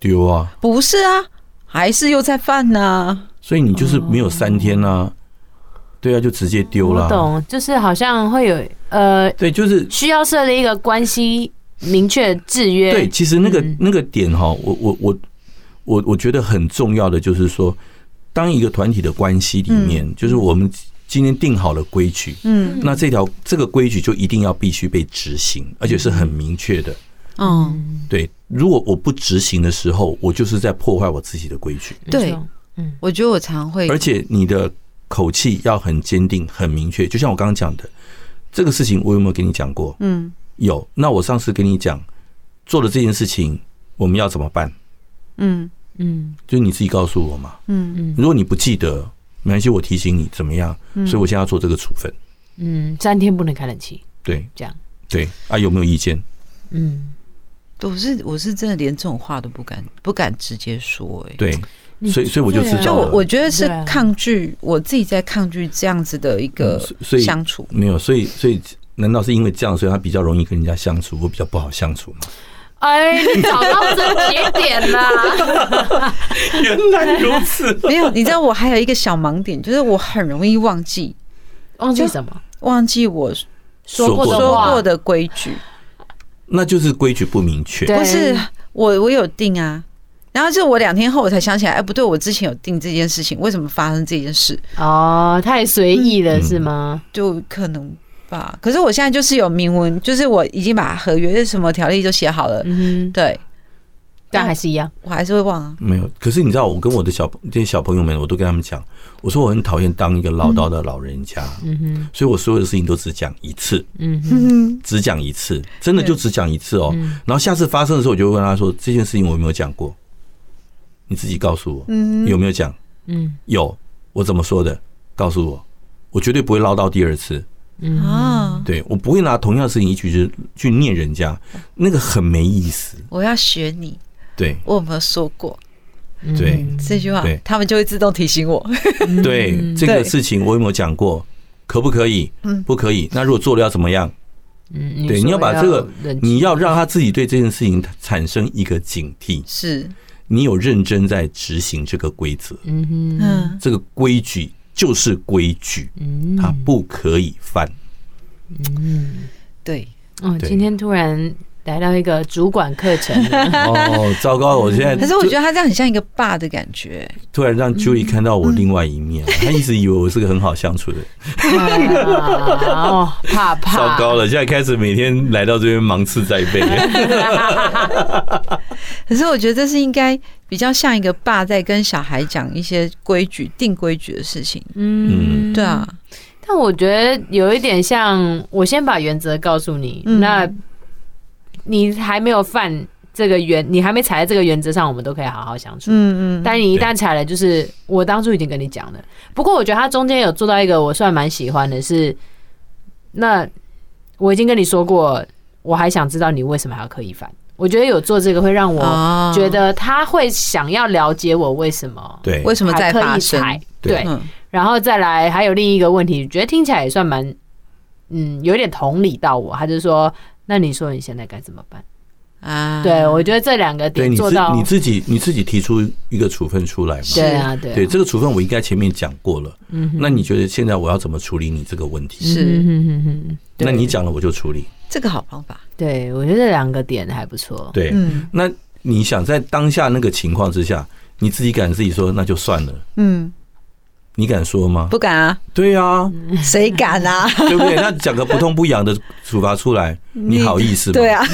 丢啊？不是啊，还是又在犯呢。所以你就是没有三天呐、啊，对啊，就直接丢了。我懂，就是好像会有呃，对，就是需要设立一个关系明确制约。对，其实那个那个点哈，我我我我我觉得很重要的就是说，当一个团体的关系里面，就是我们今天定好了规矩，嗯，那这条这个规矩就一定要必须被执行，而且是很明确的。嗯，对，如果我不执行的时候，我就是在破坏我自己的规矩。对。嗯，我觉得我常会，而且你的口气要很坚定、很明确。就像我刚刚讲的，这个事情我有没有跟你讲过？嗯，有。那我上次跟你讲做了这件事情，我们要怎么办？嗯嗯，就是你自己告诉我嘛。嗯嗯，如果你不记得，没关系，我提醒你怎么样。所以我现在要做这个处分。嗯，三天不能开冷气。对，这样。对啊，有没有意见？嗯，我是我是真的连这种话都不敢不敢直接说。哎，对。所以，所以我就知道，就我我觉得是抗拒，我自己在抗拒这样子的一个相处。没有，所以，所以，难道是因为这样，所以他比较容易跟人家相处，我比较不好相处吗？哎，你找到症结点啦，原来如此。没有，你知道我还有一个小盲点，就是我很容易忘记，忘记什么？忘记我说过说过的规矩，那就是规矩不明确。不是我，我有定啊。然后就我两天后我才想起来，哎，不对，我之前有定这件事情，为什么发生这件事？哦，太随意了是吗？就可能吧。可是我现在就是有明文，就是我已经把合约什么条例都写好了。嗯，对。但还是一样，我还是会忘啊。没有，可是你知道，我跟我的小这些小朋友们，我都跟他们讲，我说我很讨厌当一个唠叨的老人家。嗯哼，所以我所有的事情都只讲一次。嗯哼，只讲一次，真的就只讲一次哦。然后下次发生的时候，我就会问他说：“这件事情我有没有讲过？”你自己告诉我，嗯，有没有讲？嗯，有，我怎么说的？告诉我，我绝对不会唠叨第二次。嗯啊，对，我不会拿同样的事情一句去去念人家，那个很没意思。我要学你，对，我有没有说过？对，这句话，他们就会自动提醒我。对，这个事情我有没有讲过？可不可以？嗯，不可以。那如果做了要怎么样？嗯，对，你要把这个，你要让他自己对这件事情产生一个警惕。是。你有认真在执行这个规则，嗯哼，这个规矩就是规矩，嗯，它不可以犯，嗯，对，哦，今天突然来到一个主管课程，哦，糟糕，我现在，可是我觉得他这样很像一个爸的感觉，突然让 Julie 看到我另外一面，他一直以为我是个很好相处的，哦，怕怕，糟糕了，现在开始每天来到这边芒刺在背。可是我觉得这是应该比较像一个爸在跟小孩讲一些规矩、定规矩的事情。嗯，对啊。但我觉得有一点像，我先把原则告诉你，那你还没有犯这个原，你还没踩在这个原则上，我们都可以好好相处。嗯嗯。但你一旦踩了，就是我当初已经跟你讲了。不过我觉得他中间有做到一个我算蛮喜欢的是，那我已经跟你说过，我还想知道你为什么还要刻意犯。我觉得有做这个会让我觉得他会想要了解我为什么对，为什么在发生对，然后再来还有另一个问题，觉得听起来也算蛮嗯有点同理到我，他就说，那你说你现在该怎么办？啊，对，我觉得这两个点做到你自己，你自己提出一个处分出来嘛？对啊，对，对，这个处分我应该前面讲过了。嗯，那你觉得现在我要怎么处理你这个问题？是，那你讲了我就处理，这个好方法。对，我觉得这两个点还不错。对，嗯，那你想在当下那个情况之下，你自己敢自己说那就算了？嗯。你敢说吗？不敢啊！对啊，谁敢啊？对不对？那讲个不痛不痒的处罚出来，你好意思吗？对啊，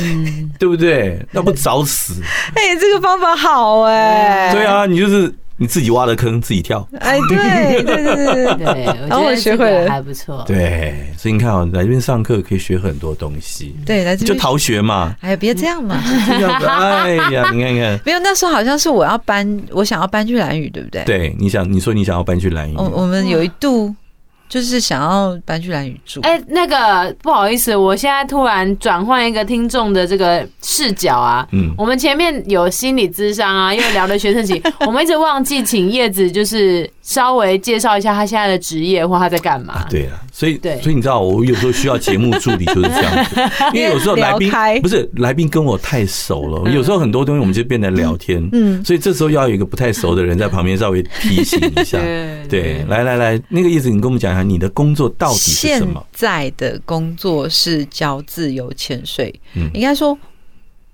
对不对？那不找死？哎，这个方法好哎！对啊，你就是。你自己挖的坑自己跳，哎，对对对对对，然后我学会了还不错。对，所以你看啊，来这边上课可以学很多东西。对，来这边就逃学嘛。哎呀，别这样嘛！哎呀，你看看，没有那时候好像是我要搬，我想要搬去蓝屿，对不对？对，你想你说你想要搬去蓝屿，我我们有一度。就是想要搬去兰屿住。哎，那个不好意思，我现在突然转换一个听众的这个视角啊。嗯，我们前面有心理咨商啊，因为聊了学生情，我们一直忘记请叶子就是稍微介绍一下他现在的职业或他在干嘛。对啊，所以对，所以你知道我有时候需要节目助理就是这样。子，因为有时候来宾不是来宾跟我太熟了，有时候很多东西我们就变得聊天。嗯，所以这时候要有一个不太熟的人在旁边稍微提醒一下。对，来来来，那个意思，你跟我们讲一下你的工作到底是什么？现在的工作是教自由潜水，嗯，应该说，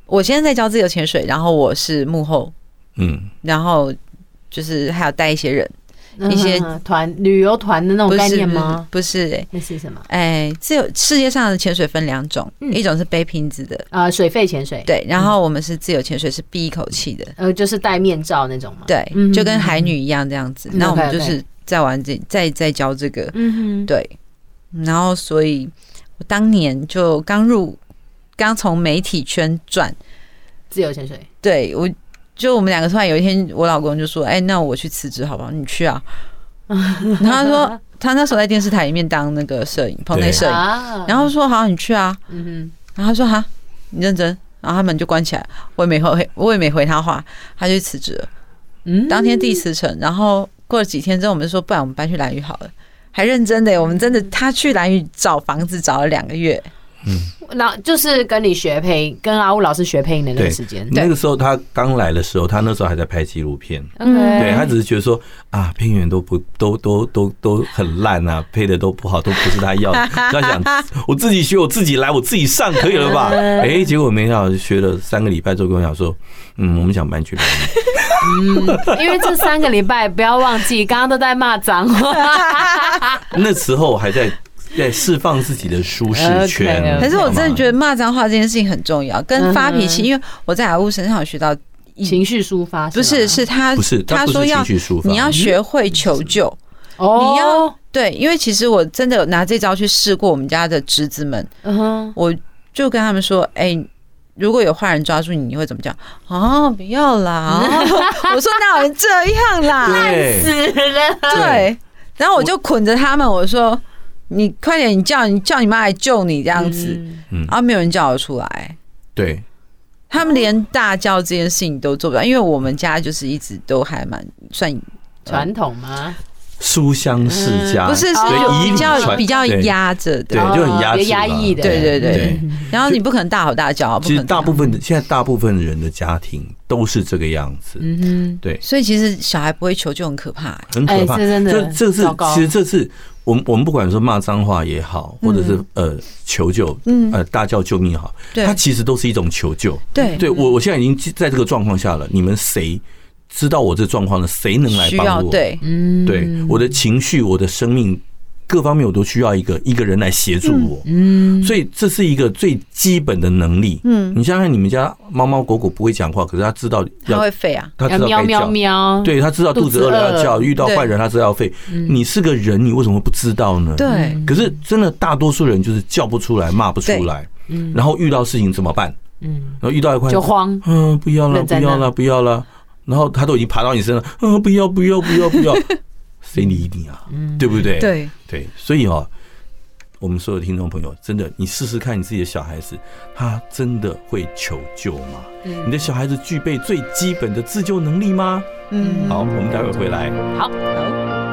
我现在在教自由潜水，然后我是幕后，嗯，然后就是还要带一些人，一些团旅游团的那种概念吗？不是，哎，那是什么？哎，自由世界上的潜水分两种，一种是背瓶子的，呃，水肺潜水，对，然后我们是自由潜水，是闭一口气的，呃，就是戴面罩那种嘛，对，就跟海女一样这样子，那我们就是。在玩这，在在教这个，嗯哼，对，然后所以，我当年就刚入，刚从媒体圈转。自由潜水，对，我就我们两个突然有一天，我老公就说：“哎，那我去辞职好不好？你去啊。”然 后他说他那时候在电视台里面当那个摄影棚内摄影，然后说：“好，你去啊。”嗯哼，然后他说：“哈，你认真。”然后他们就关起来，我也没回，我也没回他话，他就辞职了。嗯，当天递辞呈，然后。过了几天之后，我们就说，不然我们搬去蓝屿好了，还认真的，我们真的，他去蓝屿找房子找了两个月。嗯，那就是跟你学配音，跟阿乌老师学配音的那个时间。那个时候他刚来的时候，他那时候还在拍纪录片。嗯，对，他只是觉得说啊，配音员都不都都都都很烂啊，配的都不好，都不是他要的。他想我自己学，我自己来，我自己上可以了吧？哎，结果没想到学了三个礼拜之后，跟我讲说，嗯，我们想搬去。嗯，因为这三个礼拜不要忘记，刚刚都在骂脏话。那时候还在。对，释放自己的舒适圈。可是我真的觉得骂脏话这件事情很重要，跟发脾气。因为我在阿乌身上有学到情绪抒发，不是，是他，不是他说要你要学会求救。哦，你要对，因为其实我真的有拿这招去试过我们家的侄子们。嗯哼，我就跟他们说，哎，如果有坏人抓住你，你会怎么讲？哦，不要啦！我说哪有人这样啦？烂死了！对，然后我就捆着他们，我说。你快点！你叫你叫你妈来救你这样子，嗯，然后没有人叫得出来。对，他们连大叫这件事情都做不到，因为我们家就是一直都还蛮算传统吗？书香世家不是，是比较比较压着的，对，就很压压抑的，对对对。然后你不可能大吼大叫，其实大部分的现在大部分人的家庭都是这个样子，嗯哼，对。所以其实小孩不会求救很可怕，很可怕，真的。这这是其实这是。我们我们不管说骂脏话也好，或者是呃求救，呃大叫救命也好，它其实都是一种求救。对，对我我现在已经在这个状况下了，你们谁知道我这状况呢？谁能来帮我？对，嗯，对，我的情绪，我的生命。各方面我都需要一个一个人来协助我，嗯，所以这是一个最基本的能力，嗯，你想想你们家猫猫狗狗不会讲话，可是它知道它会吠啊，它知道喵喵喵，对，它知道肚子饿了要叫，遇到坏人它知道要吠。你是个人，你为什么不知道呢？对，可是真的大多数人就是叫不出来，骂不出来，嗯，然后遇到事情怎么办？嗯，然后遇到一块就慌，嗯，不要了，不要了，不要了，然后它都已经爬到你身上，嗯，不要，不要，不要，不要。谁理你啊？对不对？对对，所以哦，我们所有听众朋友，真的，你试试看你自己的小孩子，他真的会求救吗？你的小孩子具备最基本的自救能力吗？嗯，好，我们待会回来。好，好。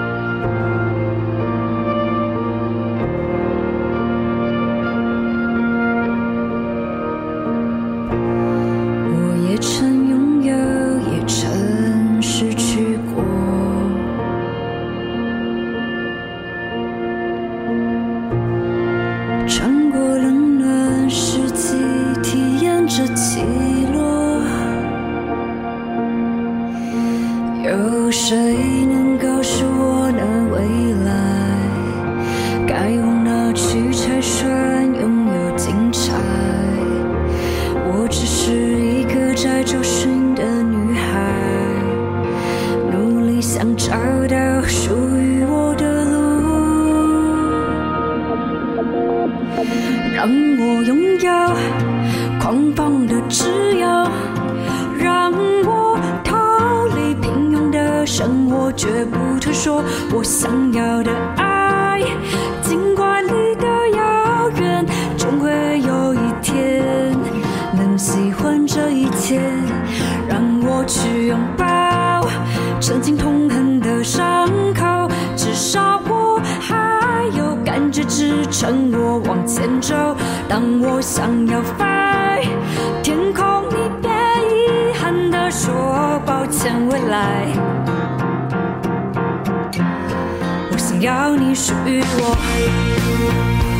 我。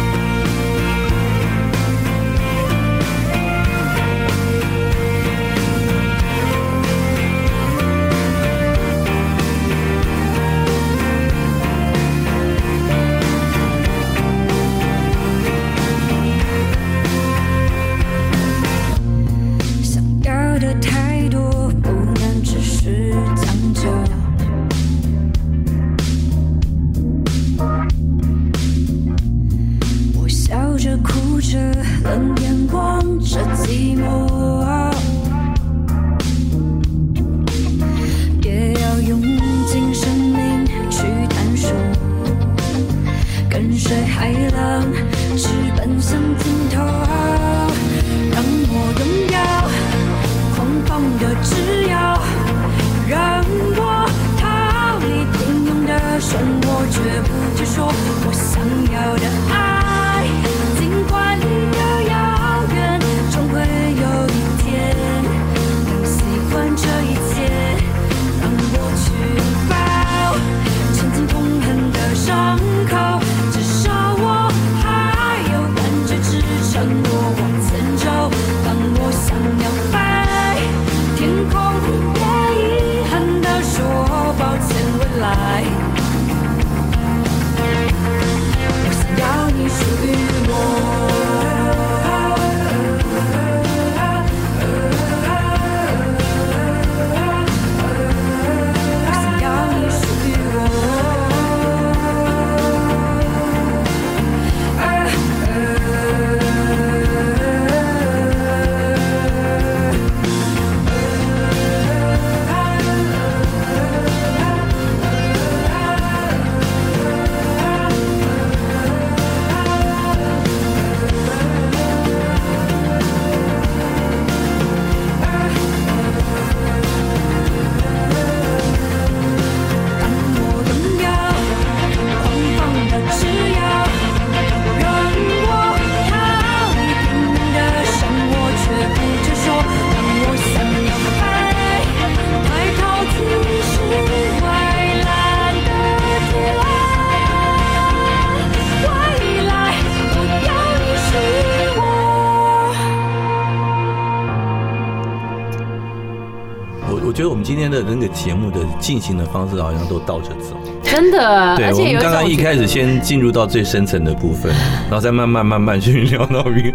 进行的方式好像都倒着走，真的。对，我们刚刚一开始先进入到最深层的部分，然后再慢慢慢慢去聊到明。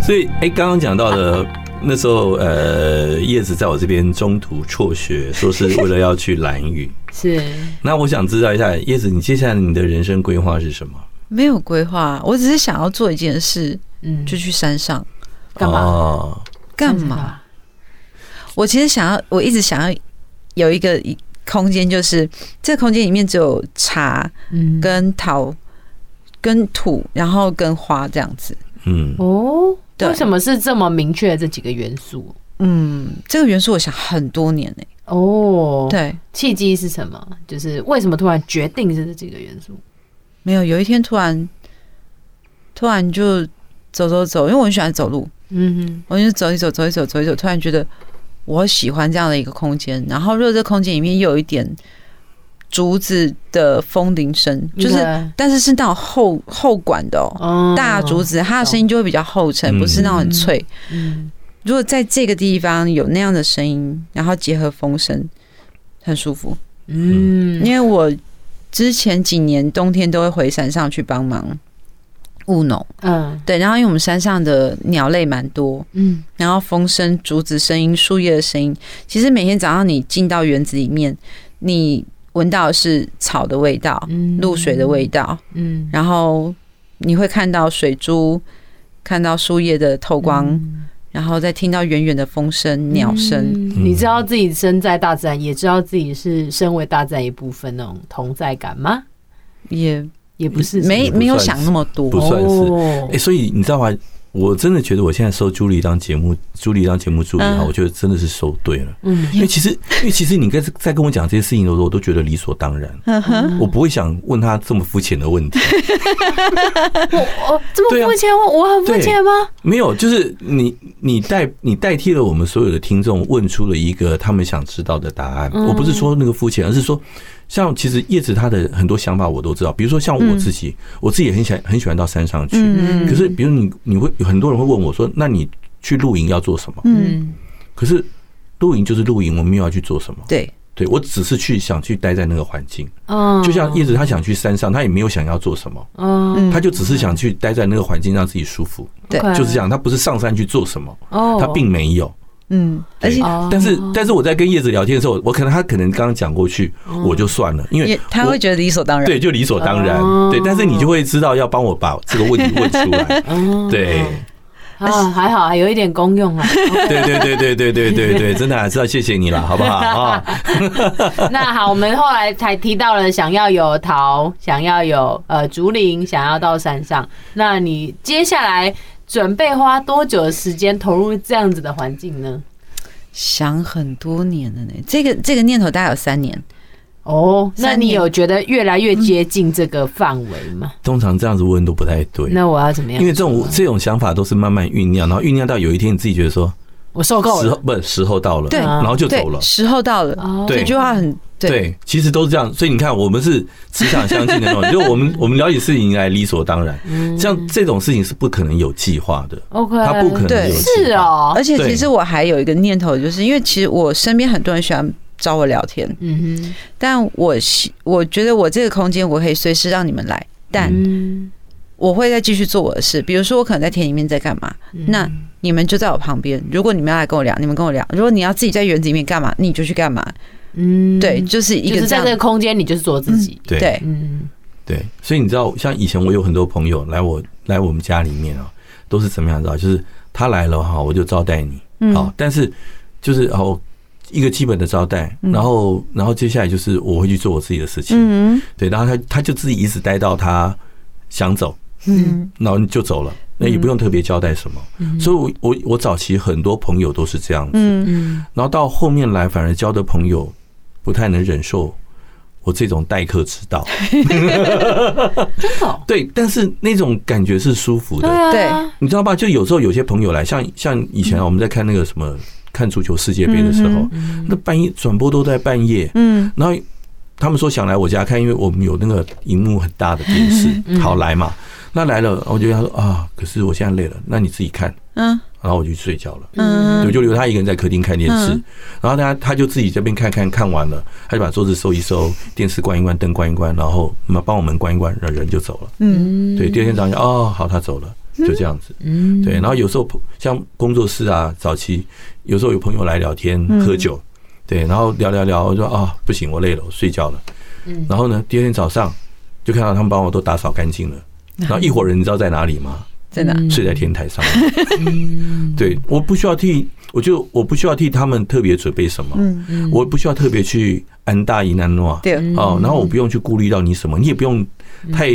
所以，哎，刚刚讲到的那时候，呃，叶子在我这边中途辍学，说是为了要去蓝屿。是。那我想知道一下，叶子，你接下来你的人生规划是什么？没有规划，我只是想要做一件事，嗯，就去山上干嘛？干嘛？我其实想要，我一直想要有一个空间，就是这个空间里面只有茶跟陶跟土，然后跟花这样子。嗯，哦，对为什么是这么明确的这几个元素？嗯，这个元素我想很多年呢、欸。哦，对，契机是什么？就是为什么突然决定是这几个元素？没有，有一天突然突然就走走走，因为我很喜欢走路，嗯哼，我就走一走，走一走，走一走，突然觉得我喜欢这样的一个空间。然后，如果这空间里面又有一点竹子的风铃声，就是，但是是那种厚厚管的哦，大竹子，它的声音就会比较厚沉，不是那种很脆。嗯，如果在这个地方有那样的声音，然后结合风声，很舒服。嗯，因为我。之前几年冬天都会回山上去帮忙务农，嗯，对，然后因为我们山上的鸟类蛮多，嗯，然后风声、竹子声音、树叶的声音，其实每天早上你进到园子里面，你闻到的是草的味道，嗯，露水的味道，嗯，然后你会看到水珠，看到树叶的透光。嗯然后再听到远远的风声、鸟声，嗯，你知道自己身在大自然，也知道自己是身为大自然一部分那种同在感吗？也也不是，没没有想那么多，不算是。哎，所以你知道吗？我真的觉得我现在收朱莉当节目，朱莉当节目助理哈，我觉得真的是收对了。嗯，因为其实，因为其实你跟在跟我讲这些事情的时候，我都觉得理所当然。我不会想问他这么肤浅的问题。我我这么肤浅，我我很肤浅吗？没有，就是你你代你代替了我们所有的听众，问出了一个他们想知道的答案。我不是说那个肤浅，而是说。像其实叶子他的很多想法我都知道，比如说像我自己，我自己也很喜欢很喜欢到山上去。可是比如你你会有很多人会问我说，那你去露营要做什么？嗯，可是露营就是露营，我没有要去做什么。对，对我只是去想去待在那个环境。嗯，就像叶子他想去山上，他也没有想要做什么。嗯，他就只是想去待在那个环境，让自己舒服。对，就是这样。他不是上山去做什么。哦，他并没有。嗯，而且，但是，但是我在跟叶子聊天的时候，我可能他可能刚刚讲过去，我就算了，因为他会觉得理所当然，对，就理所当然，对。但是你就会知道要帮我把这个问题问出来，对。啊，还好啊，有一点功用啊。对对对对对对对对，真的还是要谢谢你了，好不好啊？那好，我们后来才提到了想要有桃，想要有呃竹林，想要到山上。那你接下来？准备花多久的时间投入这样子的环境呢？想很多年了呢。这个这个念头大概有三年。哦，那你有觉得越来越接近这个范围吗？通常这样子问都不太对。那我要怎么样？因为这种这种想法都是慢慢酝酿，然后酝酿到有一天你自己觉得说，我受够了，时候不是时候到了，对，然后就走了。时候到了，这句话很。对，其实都是这样，所以你看，我们是磁场相近的那种，就我们我们了解事情应该理所当然。像这种事情是不可能有计划的，OK，它不可能有计划。是哦，而且其实我还有一个念头，就是因为其实我身边很多人喜欢找我聊天，嗯哼，但我我觉得我这个空间我可以随时让你们来，但我会再继续做我的事。比如说我可能在田里面在干嘛，那你们就在我旁边。如果你们要来跟我聊，你们跟我聊；如果你要自己在园子里面干嘛，你就去干嘛。嗯，对，就是一个在这个空间，你就是做自己。对，嗯，对，所以你知道，像以前我有很多朋友来我来我们家里面啊，都是怎么样知道？就是他来了哈，我就招待你，好，但是就是哦，一个基本的招待，然后然后接下来就是我会去做我自己的事情，嗯，对，然后他他就自己一直待到他想走，嗯，然后就走了，那也不用特别交代什么，所以我我我早期很多朋友都是这样子，嗯，然后到后面来反而交的朋友。不太能忍受我这种待客之道，真的对，但是那种感觉是舒服的，对，你知道吧？就有时候有些朋友来，像像以前我们在看那个什么看足球世界杯的时候，那半夜转播都在半夜，嗯，然后他们说想来我家看，因为我们有那个荧幕很大的电视，好来嘛。那来了，我就跟他说啊，可是我现在累了，那你自己看，嗯，然后我就去睡觉了，嗯，我就留他一个人在客厅看电视，然后他他就自己这边看看看完了，他就把桌子收一收，电视关一关，灯关一关，然后嘛帮我们关一关，然后人就走了，嗯，对，第二天早上哦，好，他走了，就这样子，嗯，对，然后有时候像工作室啊，早期有时候有朋友来聊天喝酒，对，然后聊聊聊，我说啊不行，我累了，我睡觉了，嗯，然后呢，第二天早上就看到他们把我都打扫干净了。然后一伙人，你知道在哪里吗？在哪？睡在天台上。对，我不需要替，我就我不需要替他们特别准备什么。嗯嗯，我不需要特别去安大姨南诺。对。哦，然后我不用去顾虑到你什么，你也不用太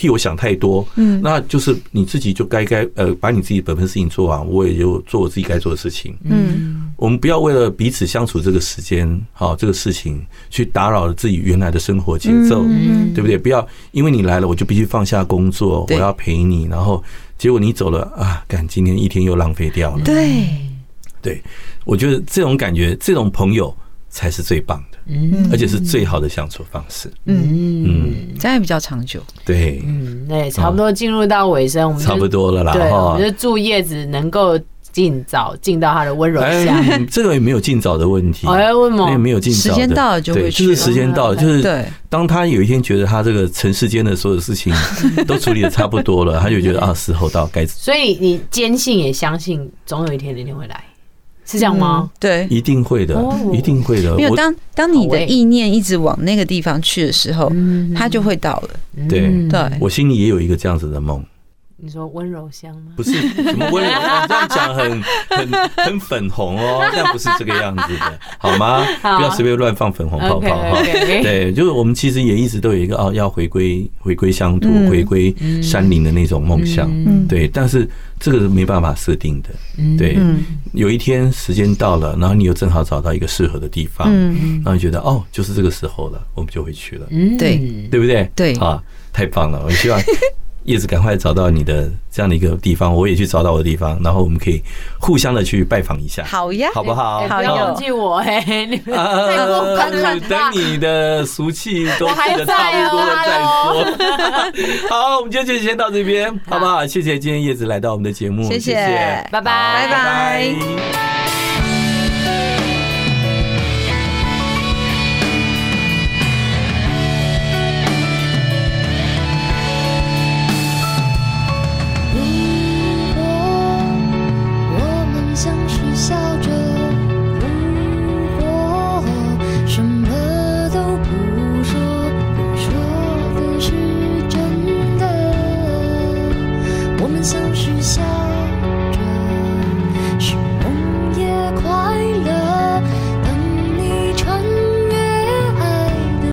替我想太多，嗯，那就是你自己就该该呃把你自己本分事情做完，我也就做我自己该做的事情，嗯，我们不要为了彼此相处这个时间，好这个事情去打扰了自己原来的生活节奏，嗯，对不对？不要因为你来了，我就必须放下工作，我要陪你，然后结果你走了啊，感今天一天又浪费掉了，对，对，我觉得这种感觉，这种朋友才是最棒的。嗯，而且是最好的相处方式。嗯嗯，这样也比较长久。对，嗯，对，差不多进入到尾声，我们差不多了啦。对，我们就祝叶子能够尽早进到他的温柔乡。这个也没有尽早的问题。哎，为什么？也没有尽早。时间到了就会去。就是时间到了，就是对当他有一天觉得他这个尘世间的所有事情 都处理的差不多了，他就觉得啊，时候到该。所以你坚信也相信，总有一天那天会来。是这样吗？对，一定会的，一定会的。没有，当当你的意念一直往那个地方去的时候，它就会到了。对对，我心里也有一个这样子的梦。你说温柔乡吗？不是，什么温柔乡？这样讲很 很很粉红哦，这样不是这个样子的，好吗？不要随便乱放粉红泡泡哈。对，就是我们其实也一直都有一个哦，要回归回归乡土，回归山林的那种梦想。对，但是这个是没办法设定的。对，有一天时间到了，然后你又正好找到一个适合的地方，然后你觉得哦，就是这个时候了，我们就会去了。对，对不对？对，啊，太棒了！我希望。叶子，赶快找到你的这样的一个地方，我也去找到我的地方，然后我们可以互相的去拜访一下，好呀，好不好？不要忘记我哎，你们太过分了。等你的俗气都过得差不多了再说。好，我们今天就先到这边，好不好？谢谢今天叶子来到我们的节目，谢谢，拜拜，拜拜。